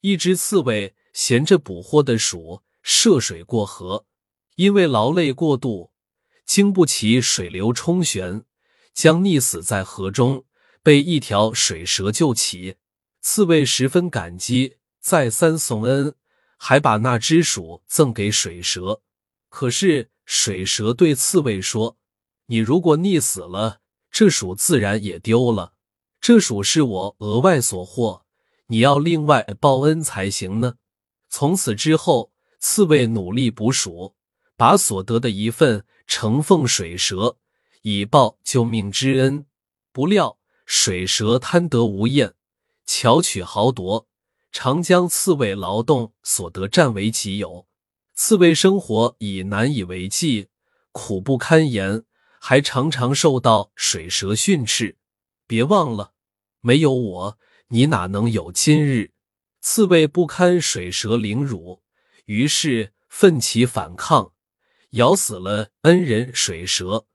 一只刺猬衔着捕获的鼠涉水过河，因为劳累过度，经不起水流冲旋，将溺死在河中，被一条水蛇救起。刺猬十分感激，再三送恩，还把那只鼠赠给水蛇。可是水蛇对刺猬说：“你如果溺死了，这鼠自然也丢了。这鼠是我额外所获。”你要另外报恩才行呢。从此之后，刺猬努力捕鼠，把所得的一份呈奉水蛇，以报救命之恩。不料水蛇贪得无厌，巧取豪夺，常将刺猬劳动所得占为己有。刺猬生活已难以为继，苦不堪言，还常常受到水蛇训斥。别忘了，没有我。你哪能有今日？刺猬不堪水蛇凌辱，于是奋起反抗，咬死了恩人水蛇。